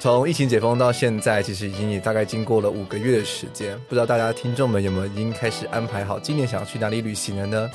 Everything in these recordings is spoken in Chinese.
从疫情解封到现在，其实已经也大概经过了五个月的时间。不知道大家听众们有没有已经开始安排好今年想要去哪里旅行了呢？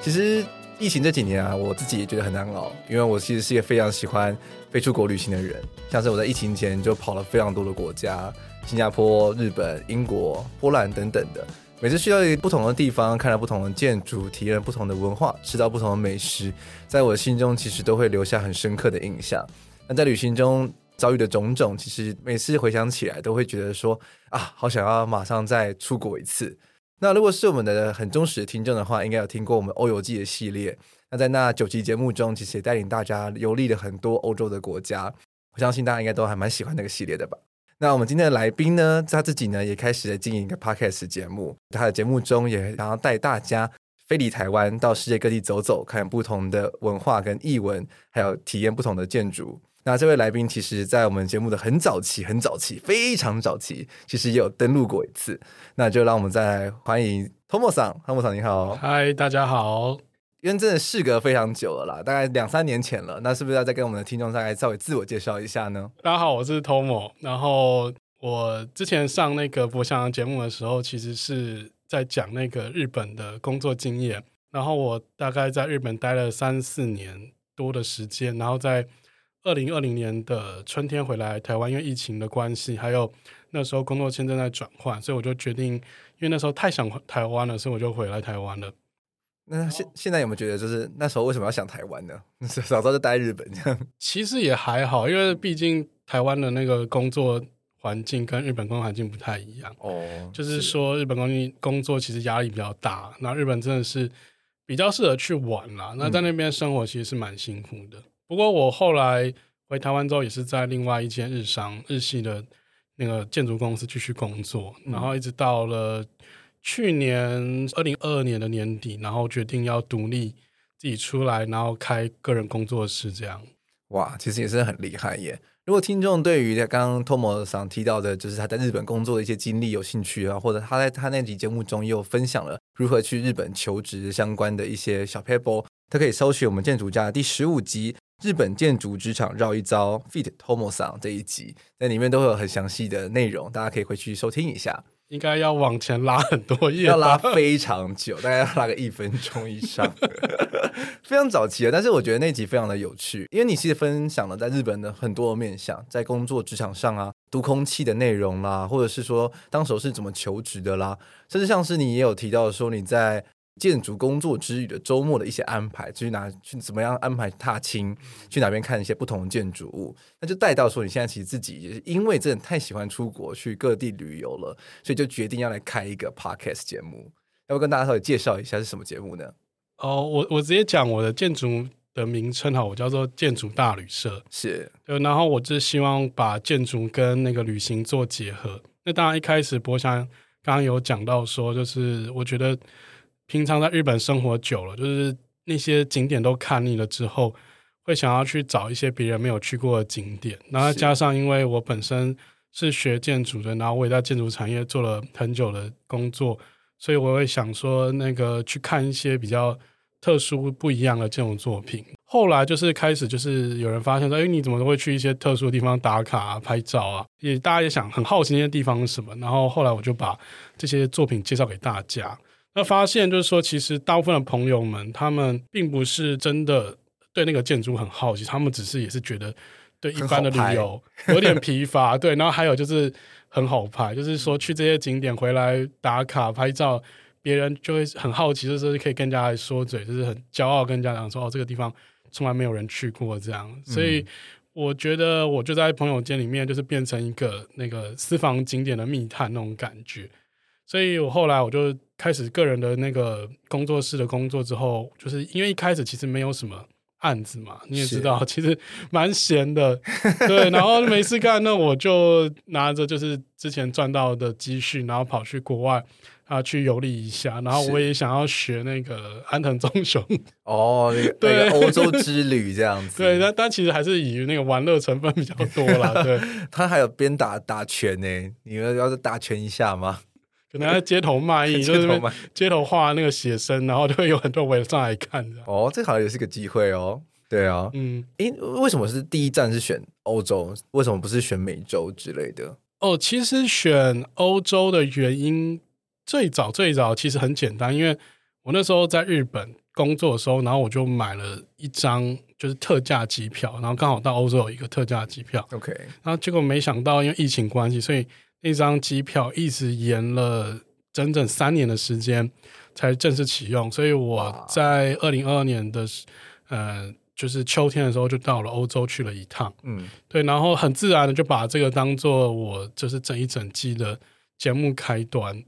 其实疫情这几年啊，我自己也觉得很难熬，因为我其实是一个非常喜欢飞出国旅行的人。像是我在疫情前就跑了非常多的国家，新加坡、日本、英国、波兰等等的。每次去到一个不同的地方，看到不同的建筑，体验不同的文化，吃到不同的美食，在我心中其实都会留下很深刻的印象。那在旅行中，遭遇的种种，其实每次回想起来，都会觉得说啊，好想要马上再出国一次。那如果是我们的很忠实的听众的话，应该有听过我们欧游记的系列。那在那九期节目中，其实也带领大家游历了很多欧洲的国家。我相信大家应该都还蛮喜欢那个系列的吧。那我们今天的来宾呢，他自己呢也开始经营一个 podcast 节目。他的节目中也想要带大家飞离台湾，到世界各地走走，看不同的文化跟艺文，还有体验不同的建筑。那这位来宾，其实，在我们节目的很早期、很早期、非常早期，其实也有登录过一次。那就让我们再来欢迎 Tomo 桑，Tomo 桑你好，嗨，大家好。因为真的事隔非常久了啦，大概两三年前了。那是不是要再跟我们的听众大概稍微自我介绍一下呢？大家好，我是 Tomo。然后我之前上那个博翔节目的时候，其实是在讲那个日本的工作经验。然后我大概在日本待了三四年多的时间，然后在。二零二零年的春天回来台湾，因为疫情的关系，还有那时候工作签证在转换，所以我就决定，因为那时候太想台湾了，所以我就回来台湾了。那现现在有没有觉得，就是那时候为什么要想台湾呢？早知道就待日本这样。其实也还好，因为毕竟台湾的那个工作环境跟日本工作环境不太一样。哦，就是说日本工工作其实压力比较大，那日本真的是比较适合去玩啦。那在那边生活其实是蛮辛苦的。嗯不过我后来回台湾之后，也是在另外一间日商日系的那个建筑公司继续工作，然后一直到了去年二零二二年的年底，然后决定要独立自己出来，然后开个人工作室这样。哇，其实也是很厉害耶！如果听众对于刚刚 Tomo 桑提到的，就是他在日本工作的一些经历有兴趣啊，或者他在他那集节目中也有分享了如何去日本求职相关的一些小撇步，他可以搜寻我们建筑家的第十五集。日本建筑职场绕一遭，feat. Tomo 桑这一集那里面都会有很详细的内容，大家可以回去收听一下。应该要往前拉很多页，要拉非常久，大概要拉个一分钟以上，非常早期了。但是我觉得那集非常的有趣，因为你其实分享了在日本的很多的面向，在工作职场上啊，读空气的内容啦，或者是说当时是怎么求职的啦，甚至像是你也有提到说你在。建筑工作之余的周末的一些安排，去哪去怎么样安排踏青，去哪边看一些不同的建筑物，那就带到说你现在其实自己也是因为真的太喜欢出国去各地旅游了，所以就决定要来开一个 podcast 节目。要不跟大家稍微介绍一下是什么节目呢？哦，我我直接讲我的建筑的名称哈，我叫做建筑大旅社，是，然后我就希望把建筑跟那个旅行做结合。那当然一开始博翔刚刚有讲到说，就是我觉得。平常在日本生活久了，就是那些景点都看腻了之后，会想要去找一些别人没有去过的景点。然后加上，因为我本身是学建筑的，然后我也在建筑产业做了很久的工作，所以我会想说，那个去看一些比较特殊不一样的这种作品。后来就是开始，就是有人发现说，哎，你怎么都会去一些特殊的地方打卡啊、拍照啊？也大家也想很好奇那些地方是什么。然后后来我就把这些作品介绍给大家。那发现就是说，其实大部分的朋友们，他们并不是真的对那个建筑很好奇，他们只是也是觉得对一般的旅游 有点疲乏。对，然后还有就是很好拍，就是说去这些景点回来打卡拍照，别人就会很好奇，就是可以跟人家来说嘴，就是很骄傲跟人家讲说哦，这个地方从来没有人去过这样。所以我觉得我就在朋友间里面，就是变成一个那个私房景点的密探那种感觉。所以我后来我就开始个人的那个工作室的工作之后，就是因为一开始其实没有什么案子嘛，你也知道，其实蛮闲的，对。然后没事干，那我就拿着就是之前赚到的积蓄，然后跑去国外。啊，去游历一下，然后我也想要学那个安藤忠雄 哦，那个对欧洲之旅这样子。对，但但其实还是以那个玩乐成分比较多啦。对，他还有边打打拳呢，你们要是打拳一下吗？可能在街头卖艺，就是街头画那个写生，然后就会有很多围上来看。哦，这好像也是个机会哦。对啊，嗯，诶，为什么是第一站是选欧洲？为什么不是选美洲之类的？哦，其实选欧洲的原因。最早最早其实很简单，因为我那时候在日本工作的时候，然后我就买了一张就是特价机票，然后刚好到欧洲有一个特价机票。OK，然后结果没想到因为疫情关系，所以那张机票一直延了整整三年的时间才正式启用。所以我在二零二二年的呃，就是秋天的时候就到了欧洲去了一趟。嗯，对，然后很自然的就把这个当做我就是整一整季的节目开端。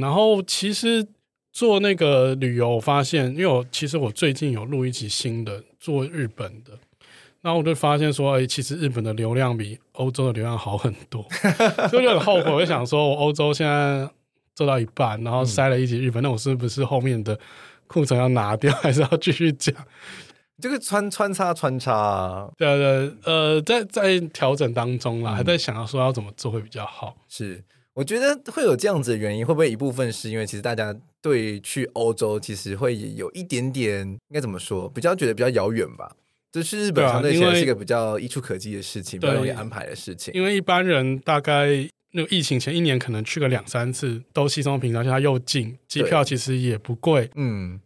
然后其实做那个旅游，我发现，因为我其实我最近有录一集新的做日本的，然后我就发现说，哎，其实日本的流量比欧洲的流量好很多，所 以就很后悔。我就想说，我欧洲现在做到一半，然后塞了一集日本，嗯、那我是不是后面的库存要拿掉，还是要继续讲？这个穿穿插穿插、啊，对对，呃，在在调整当中啦，嗯、还在想要说要怎么做会比较好，是。我觉得会有这样子的原因，会不会一部分是因为其实大家对去欧洲其实会有一点点应该怎么说，比较觉得比较遥远吧？就去日本相对起来是一个比较一触可及的事情，比较容易安排的事情。因为一般人大概那个疫情前一年可能去个两三次都稀松平常，而且它又近，机票其实也不贵。嗯。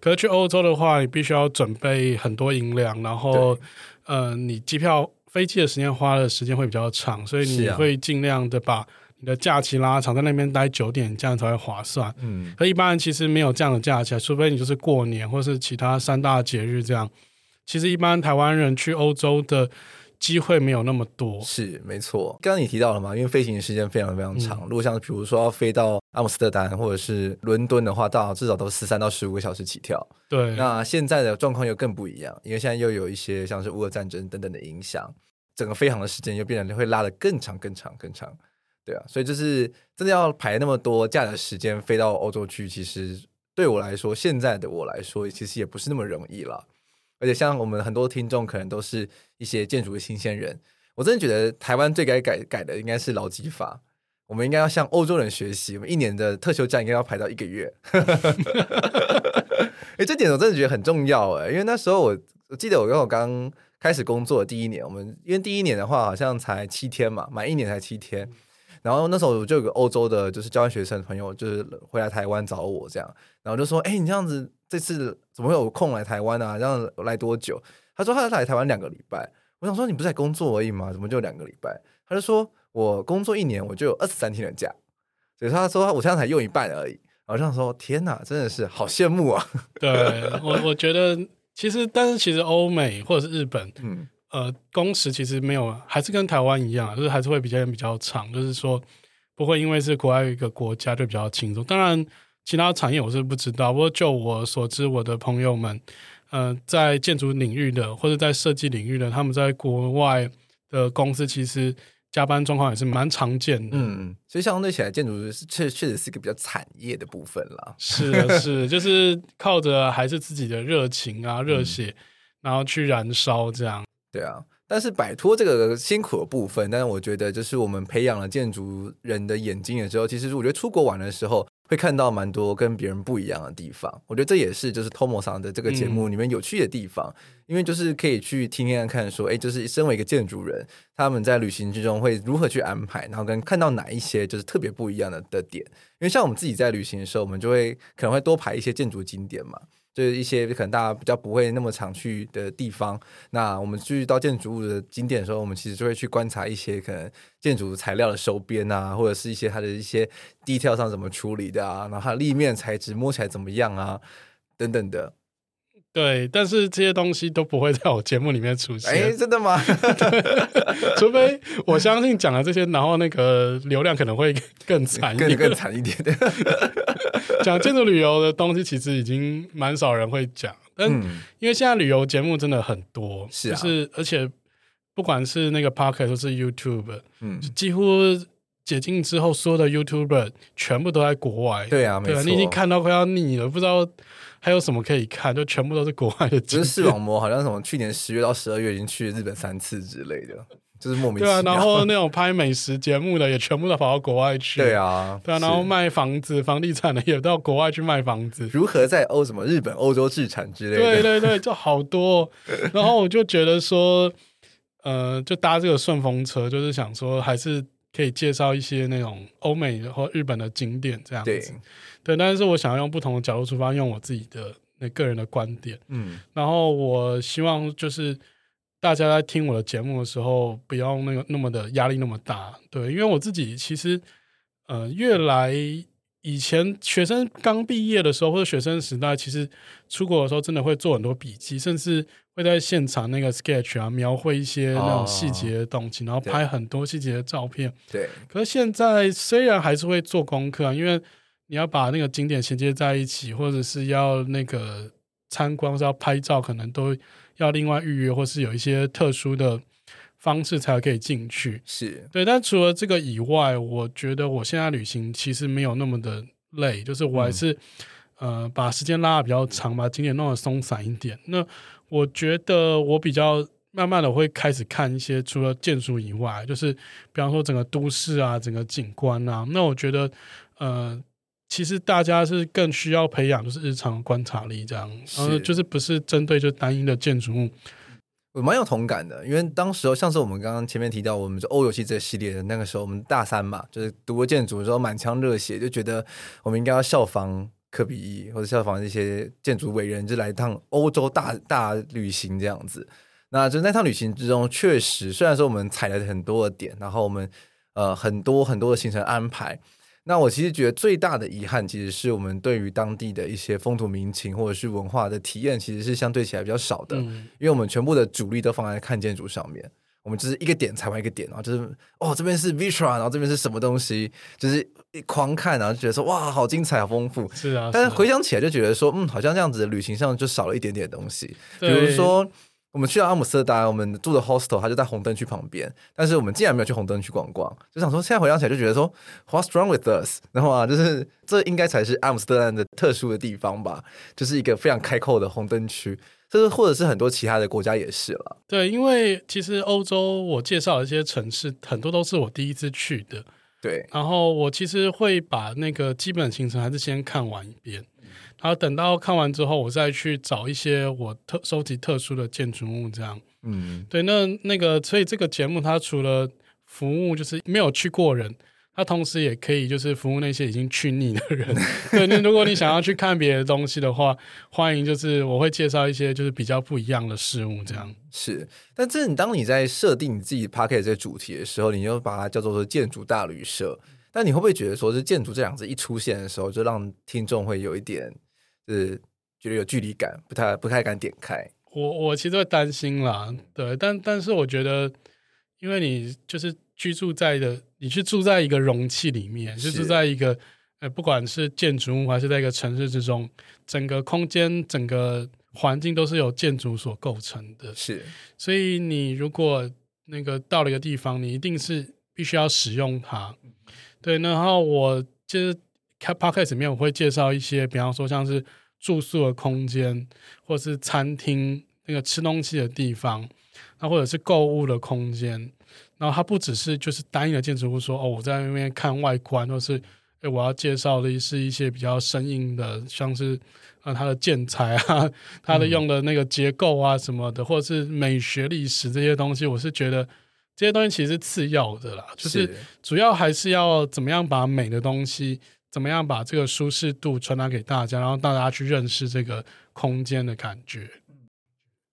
可是去欧洲的话，你必须要准备很多银两，然后呃，你机票。飞机的时间花的时间会比较长，所以你会尽量的把你的假期拉长，在那边待久点，这样才会划算。嗯，可一般人其实没有这样的假期，除非你就是过年或是其他三大节日这样。其实一般台湾人去欧洲的机会没有那么多。是没错，刚刚你提到了嘛，因为飞行时间非常非常长，嗯、如果像比如说要飞到阿姆斯特丹或者是伦敦的话，到至少都十三到十五个小时起跳。对，那现在的状况又更不一样，因为现在又有一些像是乌俄战争等等的影响。整个飞航的时间又变得会拉得更长、更长、更长，对啊，所以就是真的要排那么多假的时间飞到欧洲去，其实对我来说，现在的我来说，其实也不是那么容易了。而且像我们很多听众，可能都是一些建筑的新鲜人，我真的觉得台湾最该改改的应该是劳基法，我们应该要向欧洲人学习，我们一年的特休假应该要排到一个月。哎，这点我真的觉得很重要哎，因为那时候我我记得我跟我刚。开始工作的第一年，我们因为第一年的话好像才七天嘛，满一年才七天。然后那时候我就有个欧洲的，就是交换学生朋友，就是回来台湾找我这样，然后就说：“哎，你这样子这次怎么会有空来台湾啊？这样来多久？”他说：“他来台湾两个礼拜。”我想说：“你不是在工作而已吗？怎么就两个礼拜？”他就说：“我工作一年，我就有二十三天的假。”所以他说：“我现在才用一半而已。”然后我想说：“天哪，真的是好羡慕啊！” 对我，我觉得。其实，但是其实欧美或者是日本，嗯，呃，工时其实没有，还是跟台湾一样，就是还是会比较比较长，就是说不会因为是国外一个国家就比较轻松。当然，其他产业我是不知道，不过就我所知，我的朋友们，呃，在建筑领域的或者在设计领域的，他们在国外的公司其实。加班状况也是蛮常见的，嗯，所以相对起来，建筑是确确实是一个比较产业的部分啦。是的，是，就是靠着还是自己的热情啊、热血，嗯、然后去燃烧这样。对啊，但是摆脱这个辛苦的部分，但是我觉得，就是我们培养了建筑人的眼睛的时候，其实我觉得出国玩的时候。会看到蛮多跟别人不一样的地方，我觉得这也是就是 Tomo 桑的这个节目里面有趣的地方，嗯、因为就是可以去听听看看说，哎，就是身为一个建筑人，他们在旅行之中会如何去安排，然后跟看到哪一些就是特别不一样的的点，因为像我们自己在旅行的时候，我们就会可能会多排一些建筑景点嘛。就是一些可能大家比较不会那么常去的地方，那我们去到建筑物的景点的时候，我们其实就会去观察一些可能建筑材料的收边啊，或者是一些它的一些地条上怎么处理的啊，然后它立面材质摸起来怎么样啊，等等的。对，但是这些东西都不会在我节目里面出现。哎，真的吗？除非我相信讲了这些，然后那个流量可能会更惨一点，更更惨一点的。讲建筑旅游的东西，其实已经蛮少人会讲。但因为现在旅游节目真的很多，是、啊，就是而且不管是那个 Podcast 或是 YouTube，嗯，几乎解禁之后，所有的 YouTuber 全部都在国外。对啊，没错，你已经看到快要腻了，不知道。还有什么可以看？就全部都是国外的。就是视网膜，好像什么去年十月到十二月已经去了日本三次之类的，就是莫名其妙。对啊，然后那种拍美食节目的也全部都跑到国外去。对啊，对啊，然后卖房子、房地产的也到国外去卖房子。如何在欧什么日本、欧洲置产之类的？对对对，就好多。然后我就觉得说，呃，就搭这个顺风车，就是想说，还是可以介绍一些那种欧美或日本的景点这样子。对对，但是我想要用不同的角度出发，用我自己的那个人的观点，嗯，然后我希望就是大家在听我的节目的时候，不要那个那么的压力那么大，对，因为我自己其实呃，越来以前学生刚毕业的时候或者学生时代，其实出国的时候真的会做很多笔记，甚至会在现场那个 sketch 啊，描绘一些那种细节的东西，哦，然后拍很多细节的照片，对。可是现在虽然还是会做功课啊，因为你要把那个景点衔接在一起，或者是要那个参观，或是要拍照，可能都要另外预约，或是有一些特殊的方式才可以进去。是对，但除了这个以外，我觉得我现在旅行其实没有那么的累，就是我还是、嗯、呃把时间拉的比较长，把景点弄得松散一点。那我觉得我比较慢慢的会开始看一些除了建筑以外，就是比方说整个都市啊，整个景观啊。那我觉得呃。其实大家是更需要培养，就是日常观察力这样，然后就是不是针对就单一的建筑物。我蛮有同感的，因为当时候像是我们刚刚前面提到，我们就欧游戏这个系列的那个时候，我们大三嘛，就是读过建筑的时候满腔热血，就觉得我们应该要效仿科比一或者效仿一些建筑伟人，就来一趟欧洲大大旅行这样子。那就那趟旅行之中，确实虽然说我们踩了很多的点，然后我们呃很多很多的行程安排。那我其实觉得最大的遗憾，其实是我们对于当地的一些风土民情或者是文化的体验，其实是相对起来比较少的。嗯，因为我们全部的主力都放在看建筑上面，我们就是一个点踩完一个点，然后就是哦这边是 Vitra，然后这边是什么东西，就是一狂看，然后就觉得说哇好精彩，好丰富。是啊，但是回想起来就觉得说，嗯，好像这样子的旅行上就少了一点点东西，比如说。我们去到阿姆斯特丹，我们住的 hostel，它就在红灯区旁边。但是我们竟然没有去红灯区逛逛，就想说，现在回想起来就觉得说，What's wrong with us？然后啊，就是这应该才是阿姆斯特丹的特殊的地方吧，就是一个非常开阔的红灯区。这是或者是很多其他的国家也是了。对，因为其实欧洲我介绍的一些城市，很多都是我第一次去的。对，然后我其实会把那个基本行程还是先看完一遍。然后等到看完之后，我再去找一些我特收集特殊的建筑物，这样。嗯，对，那那个，所以这个节目它除了服务就是没有去过人，它同时也可以就是服务那些已经去腻的人。对，那如果你想要去看别的东西的话，欢迎就是我会介绍一些就是比较不一样的事物，这样。是，但这你当你在设定你自己 p a c k e t 这个主题的时候，你就把它叫做说建筑大旅社。但你会不会觉得说，是建筑这两个字一出现的时候，就让听众会有一点？是觉得有距离感，不太不太敢点开。我我其实会担心啦，对，但但是我觉得，因为你就是居住在的，你是住在一个容器里面，就住在一个呃，不管是建筑物还是在一个城市之中，整个空间、整个环境都是由建筑所构成的。是，所以你如果那个到了一个地方，你一定是必须要使用它。对，然后我就是。开 Podcast 里面我会介绍一些，比方说像是住宿的空间，或是餐厅那个吃东西的地方，那或者是购物的空间。然后它不只是就是单一的建筑物说，说哦我在那边看外观，或是诶我要介绍的是一些比较生硬的，像是啊它的建材啊，它的用的那个结构啊什么的，或者是美学历史这些东西，我是觉得这些东西其实是次要的啦，就是主要还是要怎么样把美的东西。怎么样把这个舒适度传达给大家，然后大家去认识这个空间的感觉？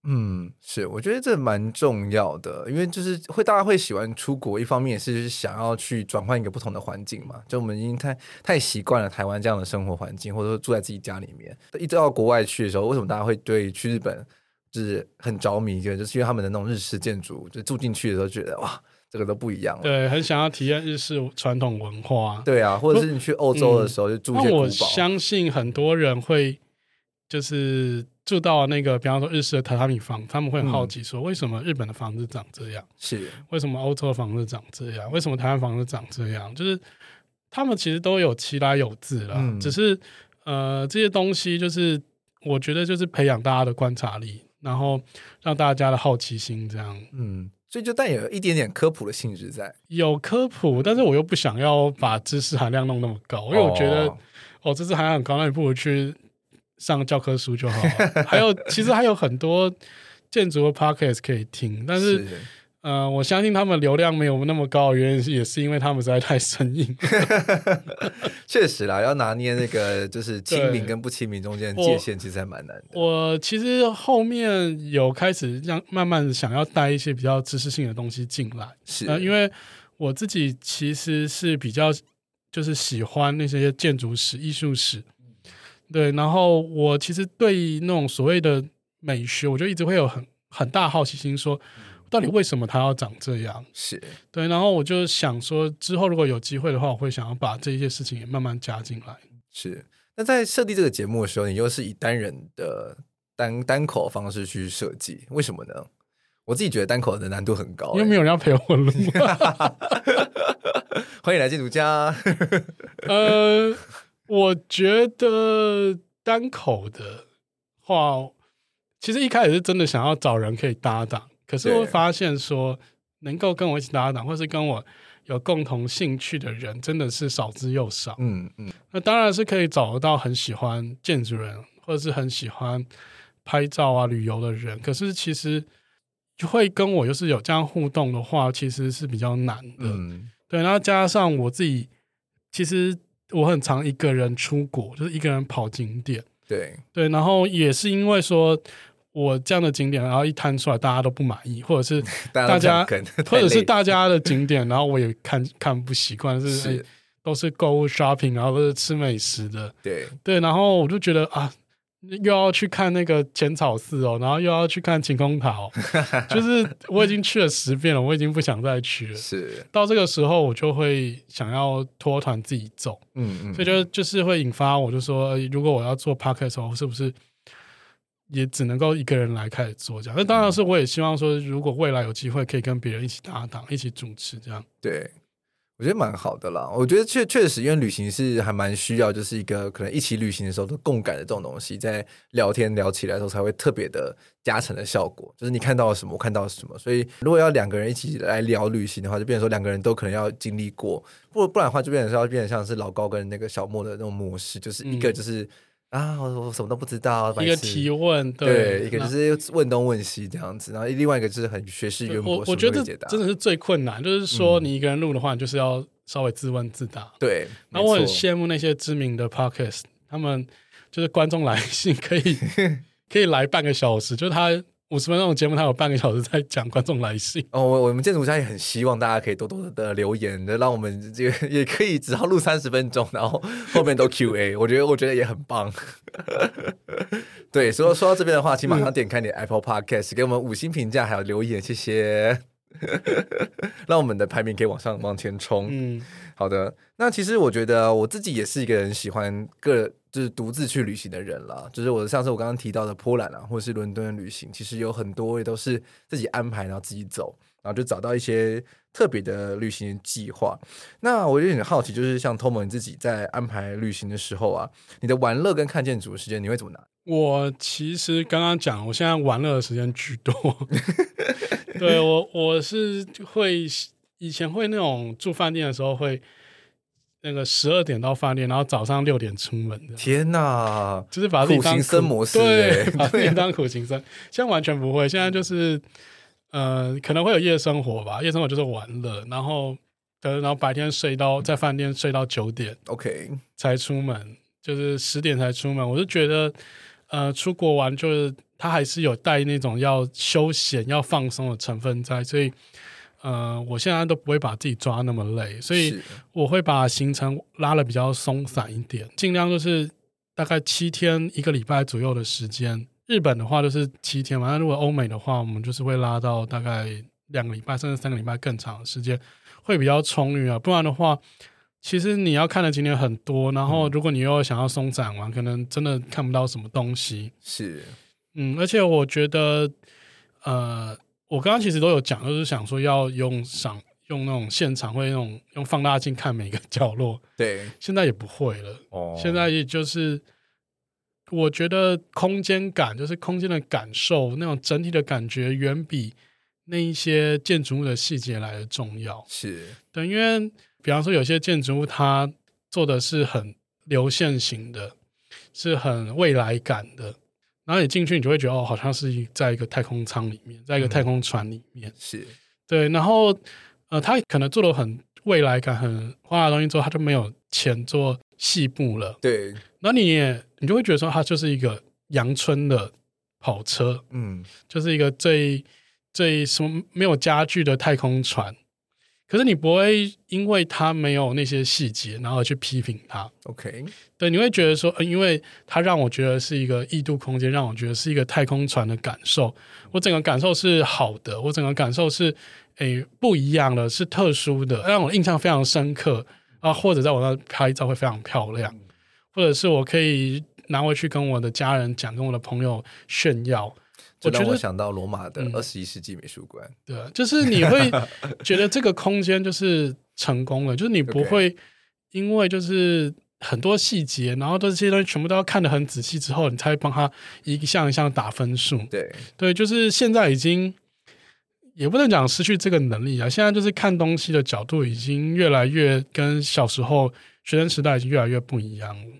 嗯，是，我觉得这蛮重要的，因为就是会大家会喜欢出国，一方面是想要去转换一个不同的环境嘛。就我们已经太太习惯了台湾这样的生活环境，或者说住在自己家里面，一直到国外去的时候，为什么大家会对去日本就是很着迷？就是因为他们的那种日式建筑，就住进去的时候觉得哇，这个都不一样。对，很想要体验日式传统文化。对啊，或者是你去欧洲的时候就住一些古堡。那我相信很多人会就是。住到那个，比方说日式的榻榻米房，他们会很好奇说，为什么日本的房子长这样？是、嗯、为什么欧洲的房子长这样？为什么台湾房子长这样？就是他们其实都有其来有自啦，嗯、只是呃这些东西就是我觉得就是培养大家的观察力，然后让大家的好奇心这样。嗯，所以就带有一点点科普的性质在，有科普，但是我又不想要把知识含量弄那么高，因为我觉得哦，哦知识含量很高，那你不如去。上教科书就好了，还有其实还有很多建筑的 podcast 可以听，但是，是呃，我相信他们流量没有那么高原因是也是因为他们实在太生硬。确实啦，要拿捏那个就是亲民跟不亲民中间的界限，其实还蛮难的。我，我其实后面有开始让慢慢想要带一些比较知识性的东西进来，是、呃、因为我自己其实是比较就是喜欢那些建筑史、艺术史。对，然后我其实对那种所谓的美学，我就一直会有很很大好奇心，说到底为什么它要长这样？是对，然后我就想说，之后如果有机会的话，我会想要把这些事情也慢慢加进来。是，那在设计这个节目的时候，你又是以单人的单单口方式去设计，为什么呢？我自己觉得单口的难度很高，因为没有人要陪我录。欢迎来建筑家。呃。我觉得单口的话，其实一开始是真的想要找人可以搭档，可是我发现说能够跟我一起搭档，或是跟我有共同兴趣的人，真的是少之又少。嗯嗯，那当然是可以找得到很喜欢建筑人，或者是很喜欢拍照啊、旅游的人，可是其实就会跟我又是有这样互动的话，其实是比较难的。嗯，对，然后加上我自己，其实。我很常一个人出国，就是一个人跑景点。对对，然后也是因为说我这样的景点，然后一摊出来，大家都不满意，或者是 大家，或者是大家的景点，然后我也看看不习惯，是，都是购物 shopping，然后都是吃美食的。对对，然后我就觉得啊。又要去看那个浅草寺哦，然后又要去看晴空塔哦，就是我已经去了十遍了，我已经不想再去了。是到这个时候，我就会想要脱团自己走。嗯嗯，所以就就是会引发我就说，如果我要做 podcast 我是不是也只能够一个人来开始做这样？那当然是我也希望说，如果未来有机会可以跟别人一起搭档，一起主持这样。对。我觉得蛮好的啦，我觉得确确实，因为旅行是还蛮需要，就是一个可能一起旅行的时候的共感的这种东西，在聊天聊起来的时候才会特别的加成的效果。就是你看到了什么，我看到了什么，所以如果要两个人一起来聊旅行的话，就变成说两个人都可能要经历过，不不然的话就变成是要变成像是老高跟那个小莫的那种模式，就是一个就是。嗯啊，我我什么都不知道。一个提问，对，对一个就是问东问西这样子，然后另外一个就是很学识渊博。我我觉得真的是最困难，就是说你一个人录的话，你就是要稍微自问自答。对，然后我很羡慕那些知名的 podcast，他们就是观众来信可以 可以来半个小时，就是他。五十分钟的节目，他有半个小时在讲观众来信。哦，我我们建筑家也很希望大家可以多多的留言，的让我们这个 也可以只要录三十分钟，然后后面都 Q&A。我觉得我觉得也很棒。对，所以说到这边的话，请马上点开你的 Apple Podcast，给我们五星评价，还有留言，谢谢。让我们的排名可以往上往前冲。嗯，好的。那其实我觉得我自己也是一个人喜欢个就是独自去旅行的人啦。就是我上次我刚刚提到的波兰啊，或是伦敦的旅行，其实有很多也都是自己安排，然后自己走，然后就找到一些特别的旅行计划。那我有点好奇，就是像 Tom，你自己在安排旅行的时候啊，你的玩乐跟看建筑的时间你会怎么拿？我其实刚刚讲，我现在玩乐的时间居多。对我，我是会以前会那种住饭店的时候会那个十二点到饭店，然后早上六点出门的。天哪，就是把自己当苦行僧模式，对，把自己当苦行僧。现在完全不会，现在就是呃，可能会有夜生活吧，夜生活就是玩乐，然后然后白天睡到在饭店睡到九点，OK，才出门，就是十点才出门。我就觉得。呃，出国玩就是它还是有带那种要休闲、要放松的成分在，所以呃，我现在都不会把自己抓那么累，所以我会把行程拉的比较松散一点，尽量就是大概七天一个礼拜左右的时间。日本的话就是七天嘛，那如果欧美的话，我们就是会拉到大概两个礼拜甚至三个礼拜更长的时间，会比较充裕啊。不然的话，其实你要看的景点很多，然后如果你又想要松散玩，可能真的看不到什么东西。是，嗯，而且我觉得，呃，我刚刚其实都有讲，就是想说要用赏用那种现场会那种用放大镜看每个角落。对，现在也不会了。哦，现在也就是。我觉得空间感就是空间的感受，那种整体的感觉远比那一些建筑物的细节来的重要。是对，因为比方说有些建筑物它做的是很流线型的，是很未来感的，然后你进去你就会觉得哦，好像是在一个太空舱里面，在一个太空船里面。嗯、是对，然后呃，他可能做的很未来感、很花的东西之后，他就没有钱做细部了。对，那你也。你就会觉得说，它就是一个阳春的跑车，嗯，就是一个最最什么没有家具的太空船。可是你不会因为他没有那些细节，然后去批评他。OK，对，你会觉得说，呃，因为他让我觉得是一个异度空间，让我觉得是一个太空船的感受。我整个感受是好的，我整个感受是诶不一样的，是特殊的，让我印象非常深刻啊。或者在我那拍照会非常漂亮，或者是我可以。拿回去跟我的家人讲，跟我的朋友炫耀。我觉得我想到罗马的二十一世纪美术馆，对，就是你会 觉得这个空间就是成功了，就是你不会因为就是很多细节，然后这些东西全部都要看得很仔细之后，你才会帮他一项一项打分数。对对，就是现在已经也不能讲失去这个能力啊，现在就是看东西的角度已经越来越跟小时候学生时代已经越来越不一样了。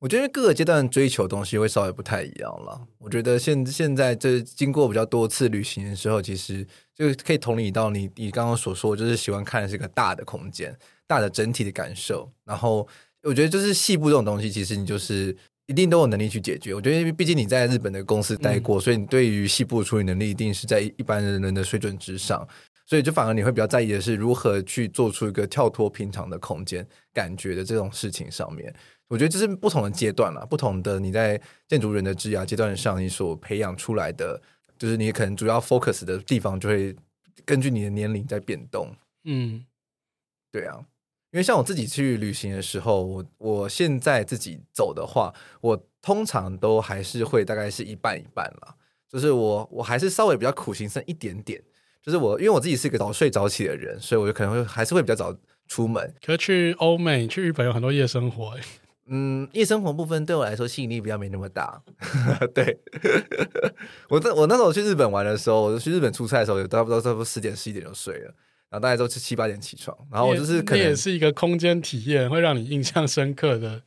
我觉得各个阶段追求的东西会稍微不太一样了。我觉得现现在这经过比较多次旅行的时候，其实就可以同理到你你刚刚所说，就是喜欢看的是一个大的空间、大的整体的感受。然后我觉得就是细部这种东西，其实你就是一定都有能力去解决。我觉得毕竟你在日本的公司待过，嗯、所以你对于细部的处理能力一定是在一般人的水准之上。所以就反而你会比较在意的是如何去做出一个跳脱平常的空间感觉的这种事情上面。我觉得这是不同的阶段了，不同的你在建筑人的职涯阶段上，你所培养出来的，就是你可能主要 focus 的地方，就会根据你的年龄在变动。嗯，对啊，因为像我自己去旅行的时候，我我现在自己走的话，我通常都还是会大概是一半一半了，就是我我还是稍微比较苦行僧一点点，就是我因为我自己是一个早睡早起的人，所以我就可能会还是会比较早出门。可是去欧美、去日本有很多夜生活欸。嗯，夜生活部分对我来说吸引力比较没那么大。对，我在我那时候去日本玩的时候，我去日本出差的时候，有差不多差不多十点十一点就睡了，然后大概都是七八点起床，然后我就是可能也是一个空间体验，会让你印象深刻的。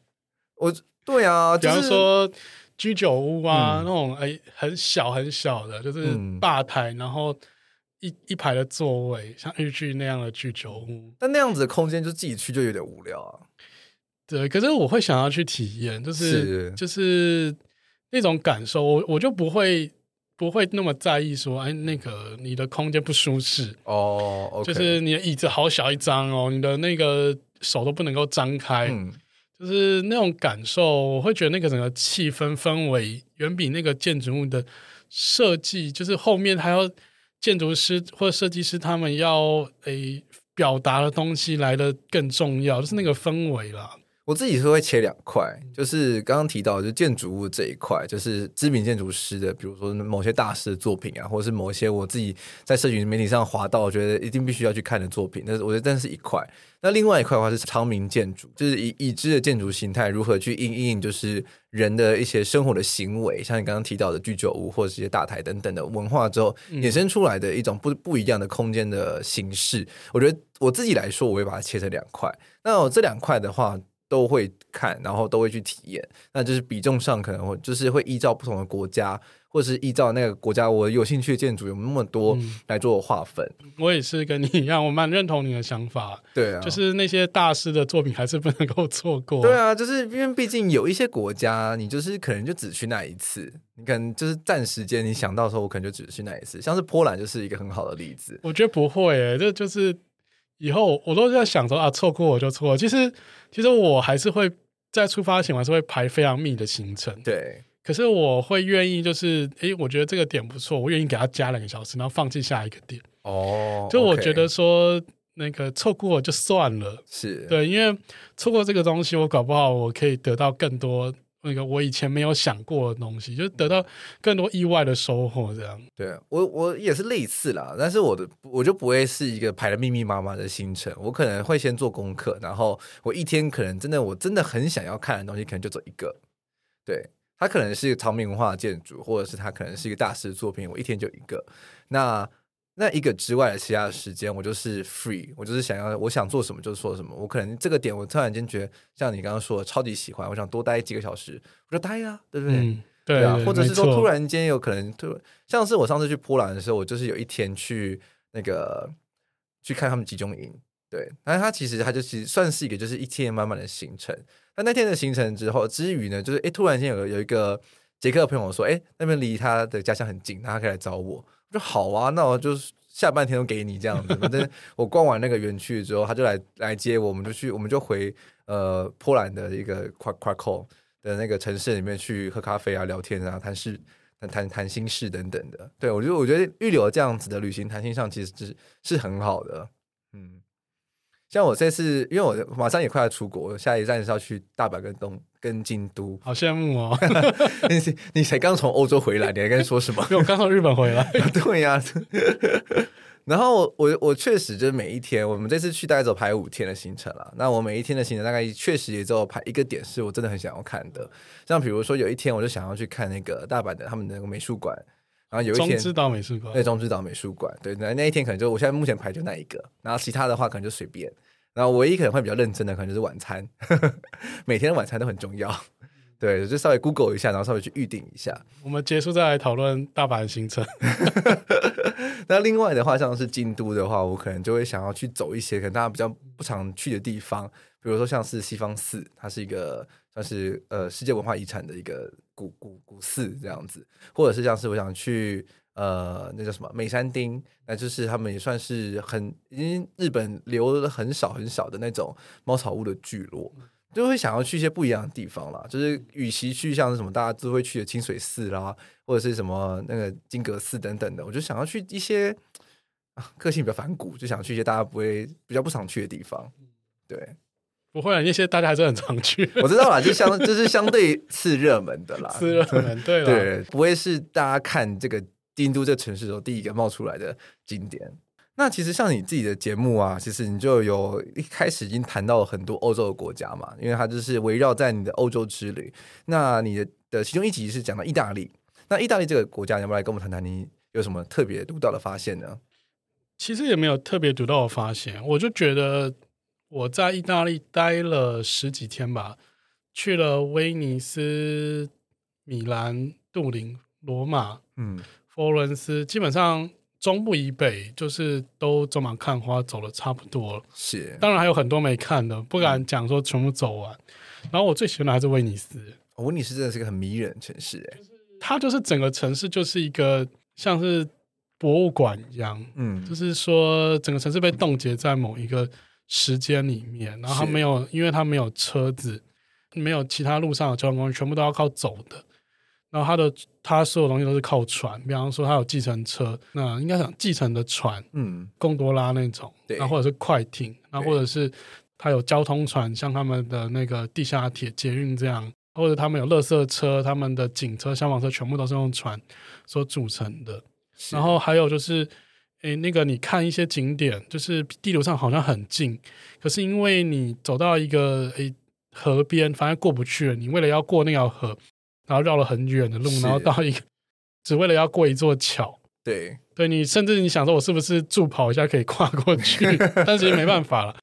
我对啊，比方说居酒屋啊，嗯、那种哎很小很小的，就是吧台，然后一一排的座位，像日剧那样的居酒屋，但那样子的空间就自己去就有点无聊啊。对，可是我会想要去体验，就是，是就是那种感受，我我就不会不会那么在意说，哎，那个你的空间不舒适哦，oh, okay. 就是你的椅子好小一张哦，你的那个手都不能够张开，嗯，就是那种感受，我会觉得那个整个气氛氛围远比那个建筑物的设计，就是后面还要建筑师或者设计师他们要诶表达的东西来的更重要，就是那个氛围啦。我自己是会切两块，就是刚刚提到，就建筑物这一块，就是知名建筑师的，比如说某些大师的作品啊，或者是某一些我自己在社群媒体上滑到，我觉得一定必须要去看的作品。但是我觉得这是一块。那另外一块的话是常明建筑，就是已已知的建筑形态如何去应应，就是人的一些生活的行为，像你刚刚提到的居酒屋或者是一些大台等等的文化之后衍生出来的一种不不一样的空间的形式。我觉得我自己来说，我会把它切成两块。那我这两块的话。都会看，然后都会去体验，那就是比重上可能会就是会依照不同的国家或者是依照那个国家我有兴趣的建筑有那么多来做划分。嗯，我也是跟你一样，我蛮认同你的想法。对啊，就是那些大师的作品还是不能够错过。对啊，就是因为毕竟有一些国家，你就是可能就只去那一次，你可能就是暂时间，你想到的时候，我可能就只去那一次。像是波兰就是一个很好的例子。我觉得不会诶，这就是以后我都在想说啊，错过我就错过。其实其实我还是会在出发前，我还是会排非常密的行程。对。可是我会愿意，就是诶，我觉得这个点不错，我愿意给他加两个小时，然后放弃下一个点。哦，就我觉得说那个错过就算了，是对，因为错过这个东西，我搞不好我可以得到更多那个我以前没有想过的东西，就得到更多意外的收获。这样，对我我也是类似啦，但是我的我就不会是一个排的密密麻麻的行程，我可能会先做功课，然后我一天可能真的我真的很想要看的东西，可能就走一个，对。它可能是一个长明文化建筑，或者是它可能是一个大师的作品。我一天就一个，那那一个之外的其他的时间，我就是 free，我就是想要我想做什么就做什么。我可能这个点，我突然间觉得，像你刚刚说的，超级喜欢，我想多待几个小时，我就待呀、啊，对不对？嗯、对，对啊，或者是说突然间有可能，突像是我上次去波兰的时候，我就是有一天去那个去看他们集中营，对，但是它其实它就其实算是一个就是一天满满的行程。那那天的行程之后之余呢，就是哎，突然间有有一个捷克的朋友说，哎，那边离他的家乡很近，他可以来找我。我说好啊，那我就下半天都给你这样子。反正 我逛完那个园区之后，他就来来接我，我们就去，我们就回呃波兰的一个 Kraków 的那个城市里面去喝咖啡啊、聊天啊、谈事、谈谈谈心事等等的。对，我觉得我觉得预留这样子的旅行谈心上，其实是是很好的，嗯。像我这次，因为我马上也快要出国，下一站是要去大阪跟东跟京都，好羡慕哦！你你才刚从欧洲回来，你还跟说什么？我刚从日本回来。对呀、啊，然后我我我确实就是每一天，我们这次去大概走排五天的行程了。那我每一天的行程大概确实也只有排一个点，是我真的很想要看的。像比如说有一天，我就想要去看那个大阪的他们的那个美术馆。然后有一天，中之岛美术馆，对，中之岛美术馆，对，那那一天可能就我现在目前排就那一个，然后其他的话可能就随便。然后唯一可能会比较认真的，可能就是晚餐，每天的晚餐都很重要。对，就稍微 Google 一下，然后稍微去预定一下。我们结束再来讨论大阪行程。那另外的话，像是京都的话，我可能就会想要去走一些可能大家比较不常去的地方，比如说像是西方寺，它是一个算是呃世界文化遗产的一个古古古寺这样子，或者是像是我想去呃那叫什么美山町，那就是他们也算是很已经日本留了很少很少的那种茅草屋的聚落。就会想要去一些不一样的地方啦，就是与其去像是什么大家都会去的清水寺啦，或者是什么那个金阁寺等等的，我就想要去一些啊个性比较反骨，就想去一些大家不会比较不常去的地方。对，不会啊，那些大家还是很常去。我知道啦，就相 就是相对次热门的啦，次热门 对对，不会是大家看这个京都这城市的时候第一个冒出来的景点。那其实像你自己的节目啊，其实你就有一开始已经谈到了很多欧洲的国家嘛，因为它就是围绕在你的欧洲之旅。那你的的其中一集是讲到意大利，那意大利这个国家，你要不要来跟我们谈谈你有什么特别独到的发现呢？其实也没有特别独到的发现，我就觉得我在意大利待了十几天吧，去了威尼斯、米兰、杜林、罗马、嗯、佛罗伦斯，基本上。中部以北就是都走马看花，走的差不多了。是，当然还有很多没看的，不敢讲说全部走完。嗯、然后我最喜欢的还是威尼斯。哦、威尼斯真的是个很迷人的城市，哎，它就是整个城市就是一个像是博物馆一样，嗯，就是说整个城市被冻结在某一个时间里面，然后它没有，因为它没有车子，没有其他路上的交通工具，全部都要靠走的。然后它的它所有东西都是靠船，比方说它有计程车，那应该讲计程的船，嗯，贡多拉那种，对，然后或者是快艇，然后或者是它有交通船，像他们的那个地下铁、捷运这样，或者他们有垃圾车、他们的警车、消防车，全部都是用船所组成的。然后还有就是，诶，那个你看一些景点，就是地图上好像很近，可是因为你走到一个诶河边，反正过不去了，你为了要过那条河。然后绕了很远的路，然后到一个只为了要过一座桥。对，对你甚至你想说，我是不是助跑一下可以跨过去？但是也没办法了。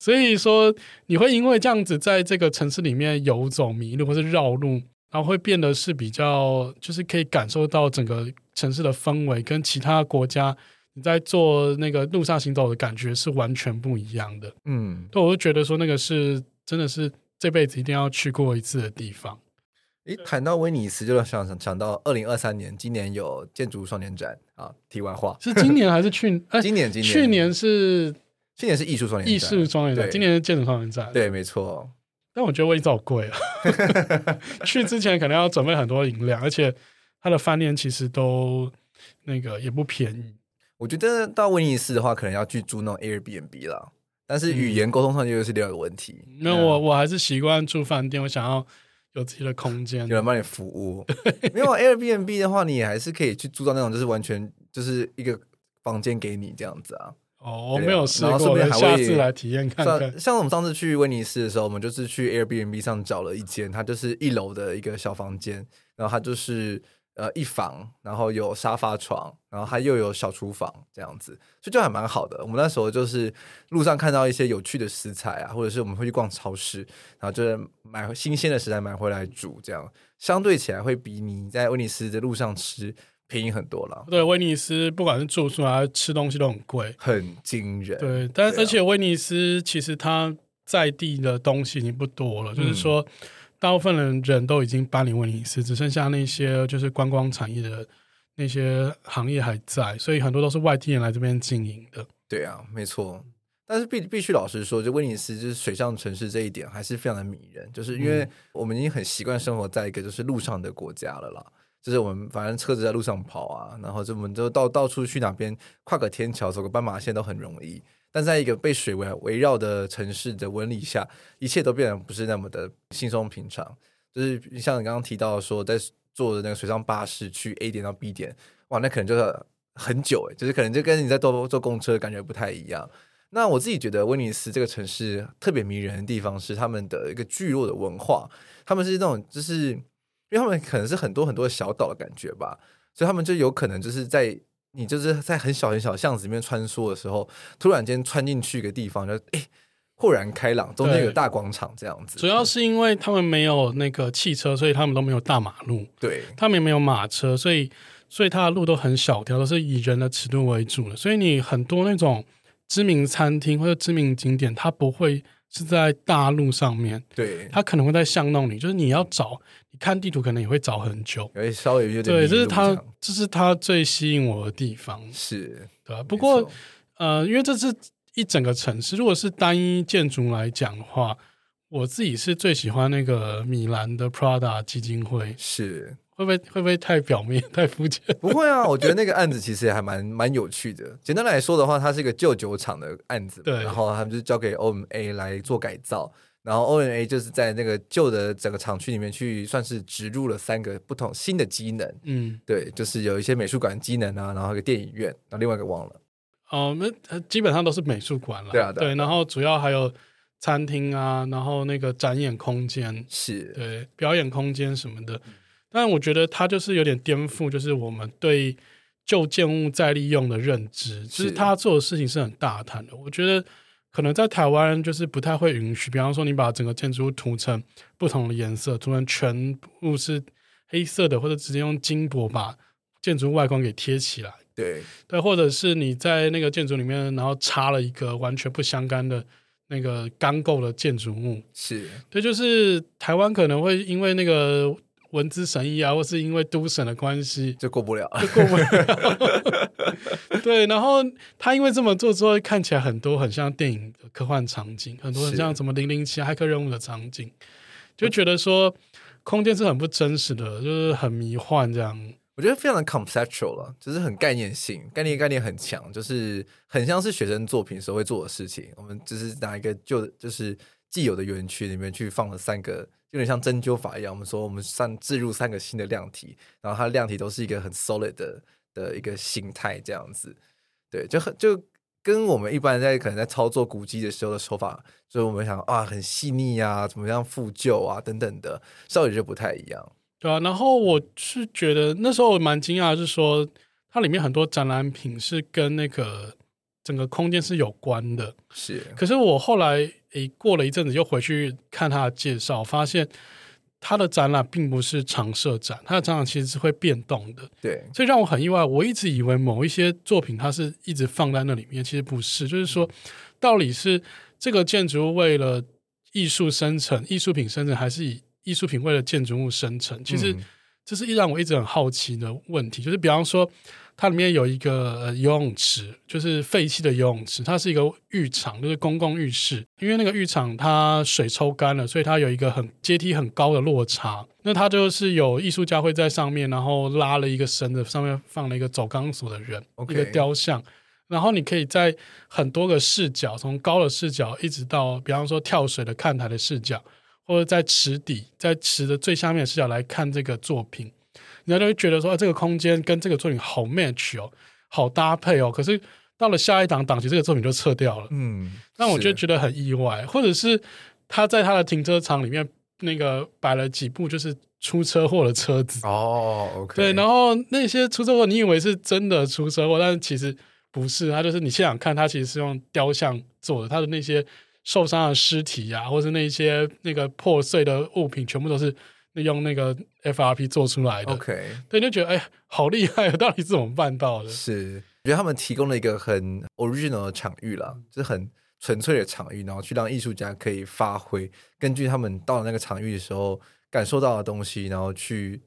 所以说，你会因为这样子在这个城市里面游走迷路，或是绕路，然后会变得是比较，就是可以感受到整个城市的氛围，跟其他国家你在做那个路上行走的感觉是完全不一样的。嗯，对，我就觉得说那个是真的是这辈子一定要去过一次的地方。诶，谈到威尼斯，就想想想到二零二三年，今年有建筑双年展啊。题外话，是今年还是去？呃、今年，今年，去年是去年是艺术双年展，艺术双年展，今年是建筑双年展，对，没错。但我觉得威尼斯好贵啊，去之前可能要准备很多银两，而且它的饭店其实都那个也不便宜。我觉得到威尼斯的话，可能要去住那种 Airbnb 啦，但是语言沟通上又是另外一个问题。那、嗯、我我还是习惯住饭店，我想要。有自己的空间，有人帮你服务。没有 Airbnb 的话，你还是可以去租到那种，就是完全就是一个房间给你这样子啊。哦，我没有试过，然后下次来体验看看。像，像我们上次去威尼斯的时候，我们就是去 Airbnb 上找了一间，它就是一楼的一个小房间，然后它就是。呃，一房，然后有沙发床，然后它又有小厨房这样子，所以就还蛮好的。我们那时候就是路上看到一些有趣的食材啊，或者是我们会去逛超市，然后就是买新鲜的食材买回来煮，这样相对起来会比你在威尼斯的路上吃便宜很多了。对，威尼斯不管是住宿还是吃东西都很贵，很惊人。对，但而且威尼斯其实它在地的东西已经不多了，嗯、就是说。大部分人人都已经搬离威尼斯，只剩下那些就是观光产业的那些行业还在，所以很多都是外地人来这边经营的。对啊，没错。但是必必须老实说，就威尼斯就是水上城市这一点还是非常的迷人，就是因为我们已经很习惯生活在一个就是路上的国家了啦。就是我们反正车子在路上跑啊，然后就我们就到到处去哪边跨个天桥、走个斑马线都很容易。但在一个被水围围绕的城市的纹理下，一切都变得不是那么的轻松平常。就是像你刚刚提到说，在坐的那个水上巴士去 A 点到 B 点，哇，那可能就是很久诶，就是可能就跟你在坐坐公车感觉不太一样。那我自己觉得威尼斯这个城市特别迷人的地方是他们的一个聚落的文化，他们是那种就是因为他们可能是很多很多小岛的感觉吧，所以他们就有可能就是在。你就是在很小很小的巷子里面穿梭的时候，突然间穿进去一个地方，就哎，豁然开朗，中间有大广场这样子。主要是因为他们没有那个汽车，所以他们都没有大马路。对，他们也没有马车，所以所以它的路都很小条，都是以人的尺度为主的。所以你很多那种知名餐厅或者知名景点，它不会是在大陆上面。对，它可能会在巷弄里，就是你要找。你看地图可能也会找很久，哎，稍微有点对，这是它，这是它最吸引我的地方，是对吧？不过，呃，因为这是一整个城市，如果是单一建筑来讲的话，我自己是最喜欢那个米兰的 Prada 基金会，是会不会会不会太表面 太肤浅？不会啊，我觉得那个案子其实也还蛮蛮有趣的。简单来说的话，它是一个旧酒厂的案子，对，然后他们就交给 OMA 来做改造。然后 OMA 就是在那个旧的整个厂区里面去，算是植入了三个不同新的机能。嗯，对，就是有一些美术馆机能啊，然后一个电影院，然后另外一个忘了。哦，那基本上都是美术馆了。对啊，对，对，然后主要还有餐厅啊，然后那个展演空间是，对，表演空间什么的。但我觉得它就是有点颠覆，就是我们对旧建物再利用的认知，就是他做的事情是很大胆的。我觉得。可能在台湾就是不太会允许，比方说你把整个建筑物涂成不同的颜色，涂成全部是黑色的，或者直接用金箔把建筑物外观给贴起来。对对，或者是你在那个建筑里面，然后插了一个完全不相干的那个钢构的建筑物。是对，就是台湾可能会因为那个。文字审议啊，或是因为都审的关系，就过不了，就过不了。对，然后他因为这么做之后，看起来很多很像电影的科幻场景，很多很像什么零零七骇客任务的场景，就觉得说空间是很不真实的，就是很迷幻这样。我觉得非常的 conceptual 了，就是很概念性，概念概念很强，就是很像是学生作品时候会做的事情。我们只是拿一个旧，就是既有的园区里面去放了三个。有点像针灸法一样，我们说我们三置入三个新的量体，然后它的量体都是一个很 solid 的的一个形态，这样子，对，就很就跟我们一般在可能在操作古迹的时候的手法，所以我们想啊，很细腻啊，怎么样复旧啊等等的，稍微就不太一样，对啊。然后我是觉得那时候我蛮惊讶，是说它里面很多展览品是跟那个整个空间是有关的，是。可是我后来。诶，过了一阵子又回去看他的介绍，发现他的展览并不是常设展，他的展览其实是会变动的。对，所以让我很意外。我一直以为某一些作品它是一直放在那里面，其实不是。就是说，到底是这个建筑物为了艺术生成、艺术品生成，还是以艺术品为了建筑物生成？其实这是让我一直很好奇的问题。就是比方说。它里面有一个游泳池，就是废弃的游泳池。它是一个浴场，就是公共浴室。因为那个浴场它水抽干了，所以它有一个很阶梯很高的落差。那它就是有艺术家会在上面，然后拉了一个绳子，上面放了一个走钢索的人.一个雕像。然后你可以在很多个视角，从高的视角一直到，比方说跳水的看台的视角，或者在池底，在池的最下面的视角来看这个作品。人家就会觉得说，这个空间跟这个作品好 match 哦，好搭配哦。可是到了下一档档期，这个作品就撤掉了。嗯，那我就觉得很意外，或者是他在他的停车场里面那个摆了几部就是出车祸的车子哦，OK，对，然后那些出车祸你以为是真的出车祸，但是其实不是，他就是你现场看，他其实是用雕像做的，他的那些受伤的尸体啊，或是那些那个破碎的物品，全部都是。用那个 FRP 做出来的，OK，对，就觉得哎，好厉害，到底是怎么办到的？是，我觉得他们提供了一个很 original 的场域啦，就是很纯粹的场域，然后去让艺术家可以发挥，根据他们到了那个场域的时候感受到的东西，然后去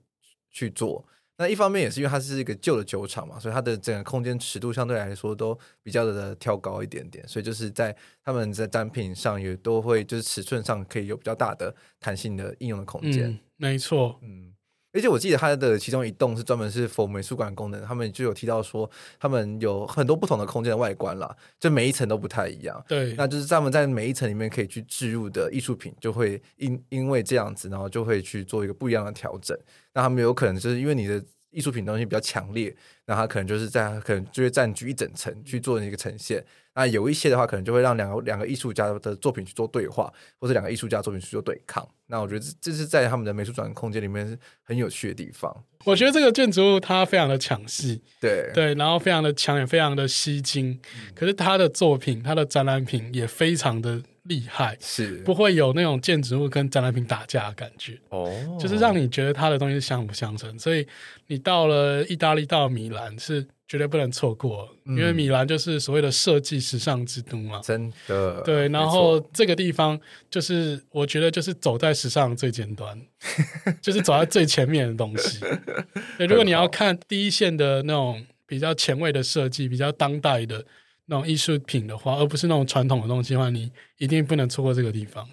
去做。那一方面也是因为它是一个旧的酒厂嘛，所以它的整个空间尺度相对来说都比较的挑高一点点，所以就是在他们在展品上也都会就是尺寸上可以有比较大的弹性的应用的空间。嗯，没错，嗯，而且我记得它的其中一栋是专门是 for 美术馆功能，他们就有提到说他们有很多不同的空间的外观啦，就每一层都不太一样。对，那就是他们在每一层里面可以去置入的艺术品，就会因因为这样子，然后就会去做一个不一样的调整。那他们有可能就是因为你的艺术品东西比较强烈，那它可能就是在可能就会占据一整层去做一个呈现。那有一些的话，可能就会让两个两个艺术家的作品去做对话，或者两个艺术家作品去做对抗。那我觉得这这是在他们的美术馆空间里面是很有趣的地方。我觉得这个建筑物它非常的抢戏，对对，然后非常的强，也非常的吸睛。嗯、可是他的作品，他的展览品也非常的。厉害是不会有那种建筑物跟展览品打架的感觉哦，就是让你觉得他的东西是相辅相成。所以你到了意大利，到了米兰是绝对不能错过，嗯、因为米兰就是所谓的设计时尚之都嘛，真的。对，然后这个地方就是我觉得就是走在时尚最尖端，就是走在最前面的东西。对，如果你要看第一线的那种比较前卫的设计，比较当代的。那种艺术品的话，而不是那种传统的东西的话，你一定不能错过这个地方。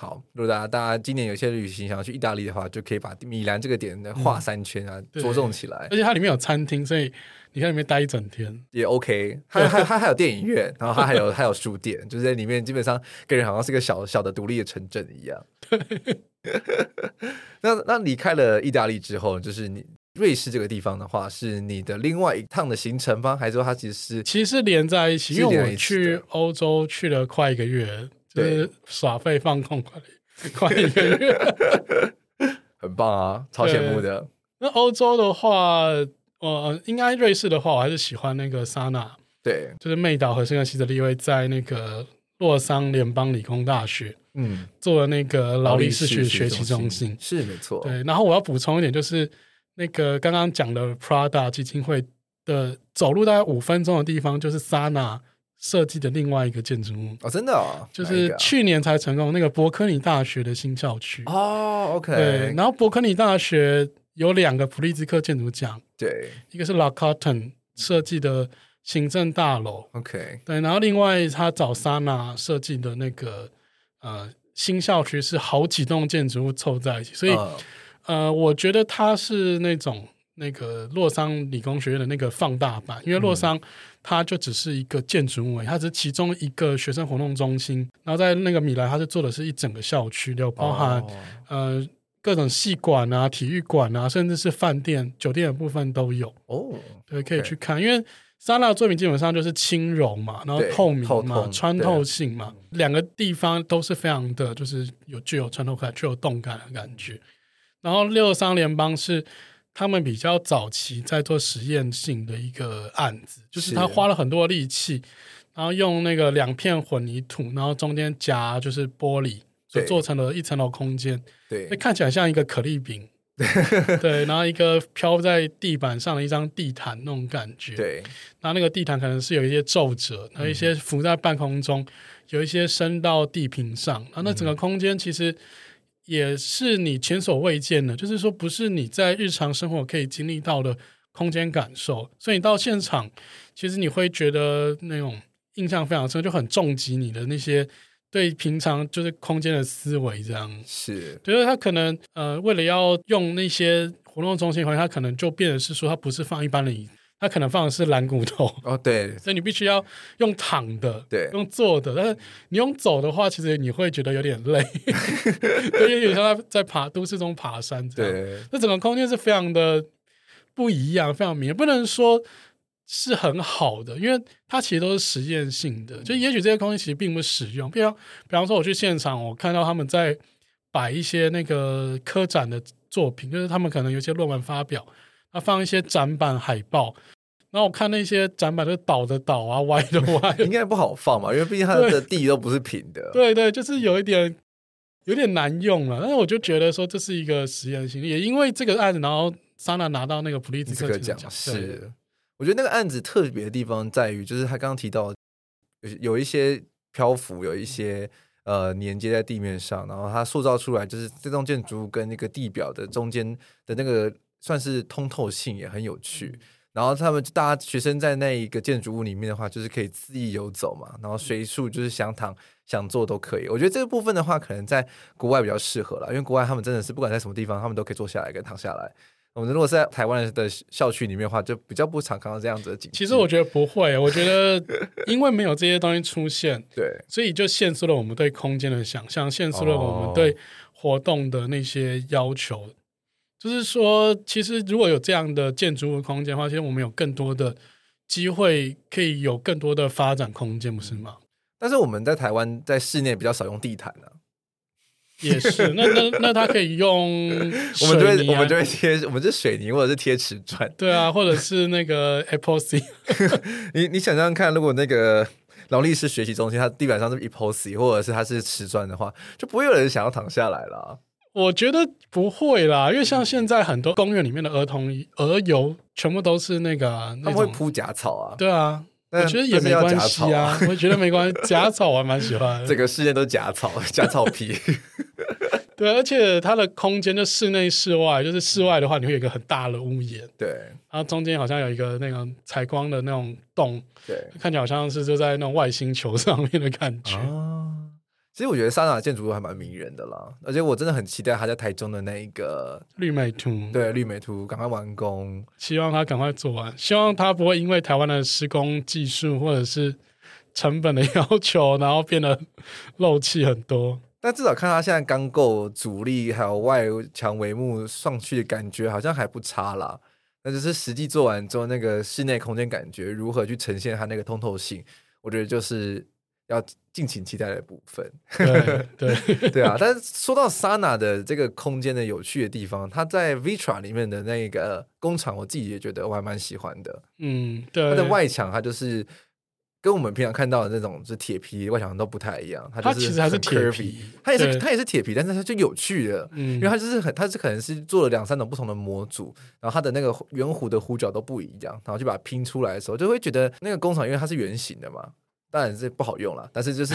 好，如果大家大家今年有些旅行想要去意大利的话，就可以把米兰这个点的画三圈啊，嗯、着重起来。而且它里面有餐厅，所以你在里面待一整天也 OK。它它它还有电影院，然后它还有还有书店，就是在里面基本上个人好像是个小小的独立的城镇一样。对 那那离开了意大利之后，就是你。瑞士这个地方的话，是你的另外一趟的行程吗？还是说它其实是其实是连在一起？因为我去欧洲去了快一个月，就是耍废放空快快一个月，很棒啊，超羡慕的。那欧洲的话，呃，应该瑞士的话，我还是喜欢那个萨纳，对，就是妹岛和圣克西的利威在那个洛桑联邦理工大学，嗯，做了那个劳力士学学习中心，是没错。对，然后我要补充一点，就是。那个刚刚讲的 Prada 基金会的走路大概五分钟的地方，就是 Sana 设计的另外一个建筑物哦，真的哦，就是去年才成功那个伯克利大学的新校区。哦，OK，对，然后伯克利大学有两个普利兹克建筑奖，对，一个是 La Cotton 设计的行政大楼，OK，对，然后另外他找 Sana 设计的那个呃新校区是好几栋建筑物凑在一起，所以。呃呃，我觉得它是那种那个洛桑理工学院的那个放大版，因为洛桑它就只是一个建筑物，它只是其中一个学生活动中心。然后在那个米兰，它是做的是一整个校区，就包含、哦、呃各种戏馆啊、体育馆啊，甚至是饭店、酒店的部分都有。哦，对，可以去看因为沙拉的作品基本上就是轻柔嘛，然后透明嘛、穿透性嘛，两个地方都是非常的，就是有具有穿透感、具有动感的感觉。然后六三联邦是他们比较早期在做实验性的一个案子，就是他花了很多力气，然后用那个两片混凝土，然后中间夹就是玻璃，所做成了一层楼空间，对，看起来像一个可丽饼。对，然后一个飘在地板上的一张地毯那种感觉。对，然后那个地毯可能是有一些皱褶，还有一些浮在半空中，嗯、有一些升到地平上。然后那整个空间其实也是你前所未见的，就是说不是你在日常生活可以经历到的空间感受。所以你到现场，其实你会觉得那种印象非常深，就很重击你的那些。对平常就是空间的思维这样是，就是他可能呃为了要用那些活动中心环境，他可能就变得是说他不是放一般的椅子，他可能放的是蓝骨头哦，对，所以你必须要用躺的，对，用坐的，但是你用走的话，其实你会觉得有点累，因为有时候他在爬都市中爬山这样，对，那整个空间是非常的不一样，非常明，不能说。是很好的，因为它其实都是实验性的。就也许这些空间其实并不实用。比方，比方说我去现场，我看到他们在摆一些那个科展的作品，就是他们可能有些论文发表，他放一些展板海报，然后我看那些展板都倒的倒啊，歪的歪，应该不好放嘛，因为毕竟它的地都不是平的。对对，就是有一点有点难用了。但是我就觉得说这是一个实验性，也因为这个案子，然后莎娜拿到那个普利兹克奖是。我觉得那个案子特别的地方在于，就是他刚刚提到有有一些漂浮，有一些呃连接在地面上，然后它塑造出来就是这栋建筑物跟那个地表的中间的那个算是通透性也很有趣。然后他们大家学生在那一个建筑物里面的话，就是可以恣意游走嘛，然后随处就是想躺想坐都可以。我觉得这个部分的话，可能在国外比较适合了，因为国外他们真的是不管在什么地方，他们都可以坐下来跟躺下来。我们如果是在台湾的校区里面的话，就比较不常看到这样子的景。其实我觉得不会，我觉得 因为没有这些东西出现，对，所以就限缩了我们对空间的想象，限缩了我们对活动的那些要求。哦、就是说，其实如果有这样的建筑物空间的话，其实我们有更多的机会，可以有更多的发展空间，不是吗？但是我们在台湾在室内比较少用地毯呢、啊。也是，那那那他可以用、啊，我们就会我们就会贴，我们是水泥或者是贴瓷砖，对啊，或者是那个 Epoxy。你你想象看，如果那个劳力士学习中心，它地板上是 Epoxy，或者是它是瓷砖的话，就不会有人想要躺下来了。我觉得不会啦，因为像现在很多公园里面的儿童儿游，全部都是那个那他们会铺假草啊，对啊。我觉得也没关系啊，我觉得没关系，假草我还蛮喜欢。整个世界都假草，假草皮。对，而且它的空间就室内室外，就是室外的话，你会有一个很大的屋檐。对，然后中间好像有一个那个采光的那种洞，对，看起来好像是就在那种外星球上面的感觉。啊其实我觉得莎娜建筑物还蛮迷人的啦，而且我真的很期待他在台中的那一个绿美图，对，绿美图赶快完工，希望他赶快做完，希望他不会因为台湾的施工技术或者是成本的要求，然后变得漏气很多。但至少看他现在钢构阻力还有外墙帷幕上去的感觉，好像还不差啦。那就是实际做完之后，那个室内空间感觉如何去呈现它那个通透性，我觉得就是。要敬请期待的部分，对 对 对啊！但是说到 Sana 的这个空间的有趣的地方，它在 Vitra 里面的那个工厂，我自己也觉得我还蛮喜欢的。嗯，对，它的外墙它就是跟我们平常看到的那种是铁皮外墙都不太一样，它，它其实还是铁皮，它也是它也是铁皮，但是它就有趣的，嗯，因为它就是很它是可能是做了两三种不同的模组，然后它的那个圆弧的弧角都不一样，然后就把它拼出来的时候，就会觉得那个工厂因为它是圆形的嘛。当然是不好用了，但是就是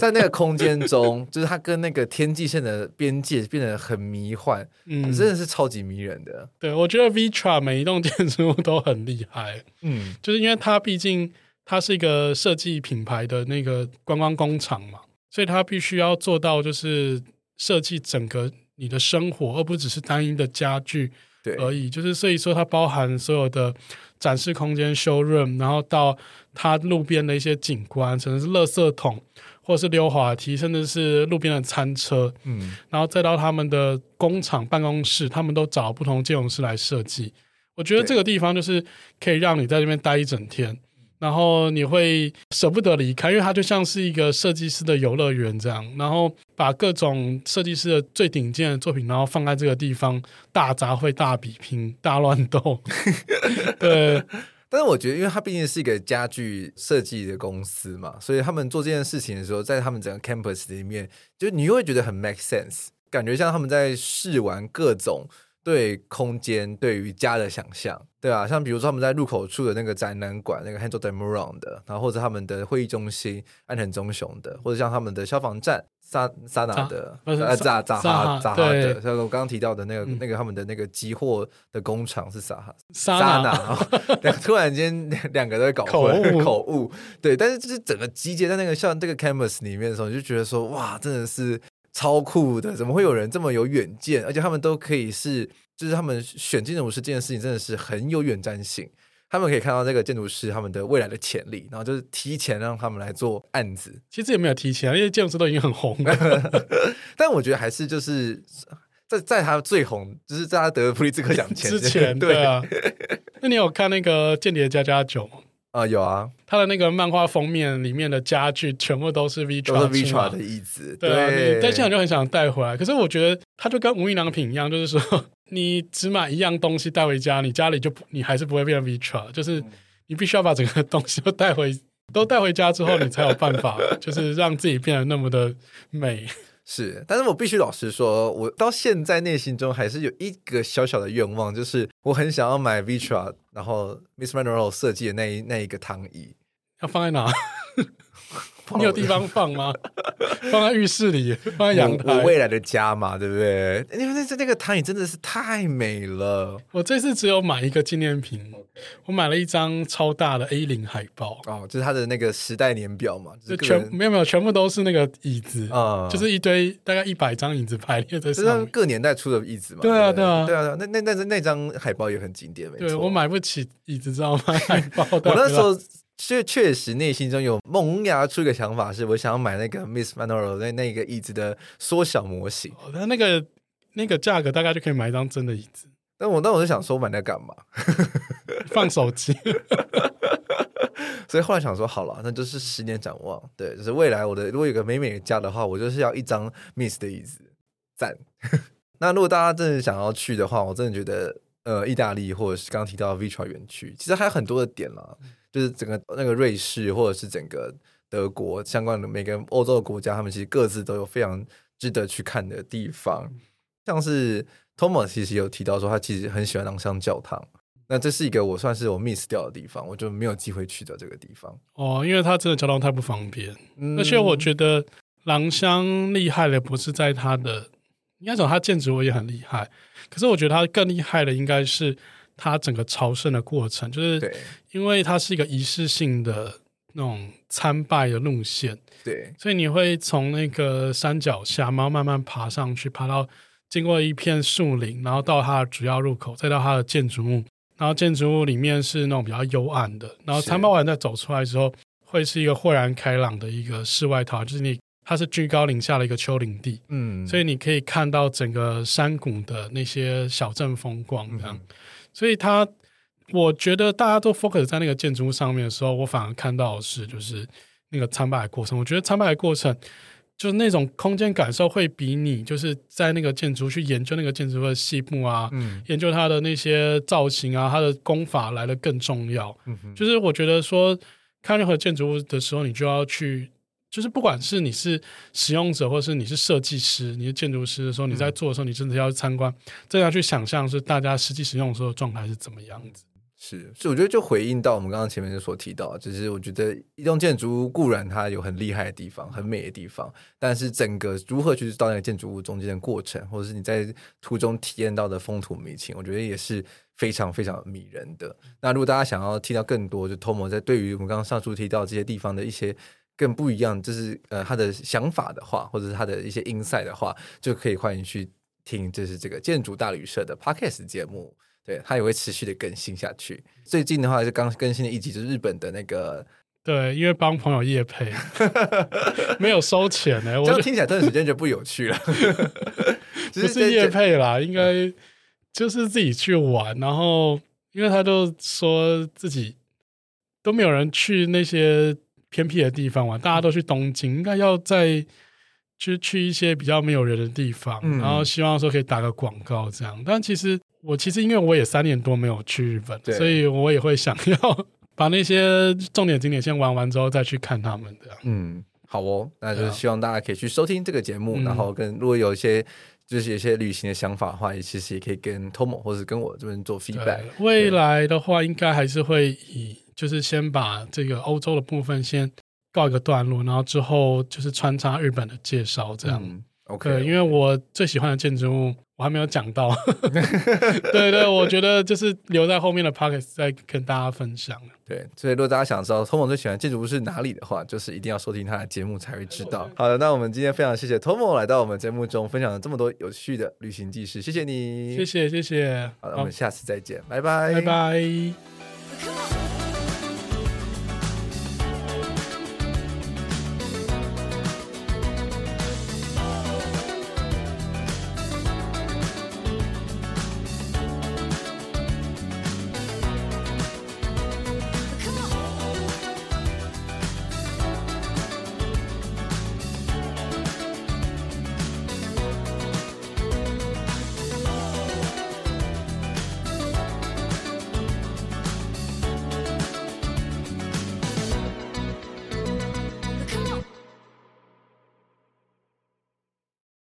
在那个空间中，就是它跟那个天际线的边界变得很迷幻，嗯，真的是超级迷人的。对，我觉得 Vitra 每一栋建筑物都很厉害，嗯，就是因为它毕竟它是一个设计品牌的那个观光工厂嘛，所以它必须要做到就是设计整个你的生活，而不只是单一的家具而已。就是所以说它包含所有的。展示空间 showroom，然后到它路边的一些景观，可能是垃圾桶，或者是溜滑梯，甚至是路边的餐车，嗯，然后再到他们的工厂办公室，他们都找不同建筑师来设计。我觉得这个地方就是可以让你在这边待一整天。然后你会舍不得离开，因为它就像是一个设计师的游乐园这样。然后把各种设计师的最顶尖的作品，然后放在这个地方，大杂烩、大比拼、大乱斗。对，但是我觉得，因为它毕竟是一个家具设计的公司嘛，所以他们做这件事情的时候，在他们整个 campus 里面，就你又会觉得很 make sense，感觉像他们在试玩各种对空间、对于家的想象，对啊，像比如说他们在入口处的那个展览馆，那个 Hanzo d e m u r o n 的，然后或者他们的会议中心安藤忠雄的，或者像他们的消防站。萨萨纳的，呃，扎扎哈扎哈的，像我刚刚提到的那个、嗯、那个他们的那个集货的工厂是萨哈萨纳，突然间两个都在搞混口误，口误，对，但是就是整个集结在那个像这个 canvas 里面的时候，你就觉得说哇，真的是超酷的，怎么会有人这么有远见？而且他们都可以是，就是他们选建筑师这件事情真的是很有远瞻性。他们可以看到这个建筑师他们的未来的潜力，然后就是提前让他们来做案子。其实也没有提前，因为建筑师都已经很红了。但我觉得还是就是在在他最红，就是在他得普利兹克奖前之前，对啊。那你有看那个《间谍家家酒》吗？啊，有啊。他的那个漫画封面里面的家具全部都是 Vitra，都是 Vitra 的椅子。对啊，你在现场就很想带回来。可是我觉得他就跟无印良品一样，就是说。你只买一样东西带回家，你家里就不，你还是不会变成 Vitra，就是你必须要把整个东西都带回，都带回家之后，你才有办法，就是让自己变得那么的美。是，但是我必须老实说，我到现在内心中还是有一个小小的愿望，就是我很想要买 Vitra，然后 Miss Monroe 设计的那一那一个躺椅，要放在哪？你有地方放吗？放在浴室里，放在阳台。我未来的家嘛，对不对？因为那这那个躺椅真的是太美了。我这次只有买一个纪念品，我买了一张超大的 A 零海报。哦，就是它的那个时代年表嘛，就全没有没有，全部都是那个椅子啊，嗯、就是一堆大概一百张椅子排列在上面，各年代出的椅子嘛。对啊，对啊，对啊，那那那那张海报也很经典，没错。对，我买不起椅子，知道吗？海报，我那时候。确确实内心中有萌芽出一个想法，是我想要买那个 Miss Monroe 那那个椅子的缩小模型。它、哦、那个那个价格大概就可以买一张真的椅子。但我那我就想说，买那干嘛？放手机。所以后来想说，好了，那就是十年展望。对，就是未来我的如果有个美美的家的话，我就是要一张 Miss 的椅子。赞。那如果大家真的想要去的话，我真的觉得，呃，意大利或者是刚刚提到的 Vitra 园区，其实还有很多的点啦。就是整个那个瑞士，或者是整个德国相关的每个欧洲的国家，他们其实各自都有非常值得去看的地方。像是 Tomo 其实有提到说，他其实很喜欢朗香教堂。那这是一个我算是我 miss 掉的地方，我就没有机会去的这个地方。哦，因为它真的交通太不方便。嗯、而且我觉得廊香厉害的不是在它的，应该讲它建筑物也很厉害。可是我觉得它更厉害的应该是。它整个朝圣的过程，就是因为它是一个仪式性的那种参拜的路线，对，所以你会从那个山脚下，然后慢慢爬上去，爬到经过一片树林，然后到它的主要入口，再到它的建筑物，然后建筑物里面是那种比较幽暗的，然后参拜完再走出来之后，会是一个豁然开朗的一个世外桃，就是你它是居高临下的一个丘陵地，嗯，所以你可以看到整个山谷的那些小镇风光这样。嗯所以他，我觉得大家都 focus 在那个建筑物上面的时候，我反而看到的是就是那个参拜的过程。我觉得参拜的过程，就是那种空间感受会比你就是在那个建筑去研究那个建筑的细部啊，嗯，研究它的那些造型啊，它的工法来的更重要。就是我觉得说看任何建筑物的时候，你就要去。就是不管是你是使用者，或是你是设计师、你是建筑师的时候，你在做的时候，你真的要参观，真的要去想象是大家实际使用的时候状态是怎么样子。是，所以我觉得就回应到我们刚刚前面就所提到，就是我觉得一栋建筑物固然它有很厉害的地方、很美的地方，但是整个如何去到那个建筑物中间的过程，或者是你在途中体验到的风土民情，我觉得也是非常非常迷人的。那如果大家想要听到更多，就 Tomo 在对于我们刚刚上述提到这些地方的一些。更不一样，就是呃，他的想法的话，或者是他的一些 insight 的话，就可以欢迎去听，就是这个建筑大旅社的 podcast 节目，对，他也会持续的更新下去。最近的话，是刚更新的一集，就是日本的那个，对，因为帮朋友夜配，没有收钱呢、欸，我这样听起来这段时间就不有趣了，不是夜配啦，应该就是自己去玩，然后因为他都说自己都没有人去那些。偏僻的地方嘛，大家都去东京，应该要再去去一些比较没有人的地方，嗯、然后希望说可以打个广告这样。但其实我其实因为我也三年多没有去日本，所以我也会想要 把那些重点景点先玩完之后再去看他们的。嗯，好哦，那就是希望大家可以去收听这个节目，嗯、然后跟如果有一些就是有一些旅行的想法的话，也其实也可以跟 Tomo 或者跟我这边做 feedback。未来的话，应该还是会以就是先把这个欧洲的部分先告一个段落，然后之后就是穿插日本的介绍这样。嗯、OK，因为我最喜欢的建筑物。我还没有讲到，对对，我觉得就是留在后面的 podcast 再跟大家分享。对，所以如果大家想知道 Tomo 最喜欢建筑物是哪里的话，就是一定要收听他的节目才会知道。好的，那我们今天非常谢谢 Tomo 来到我们节目中分享了这么多有趣的旅行纪事，谢谢你，谢谢谢谢。好的，我们下次再见，拜拜，拜拜。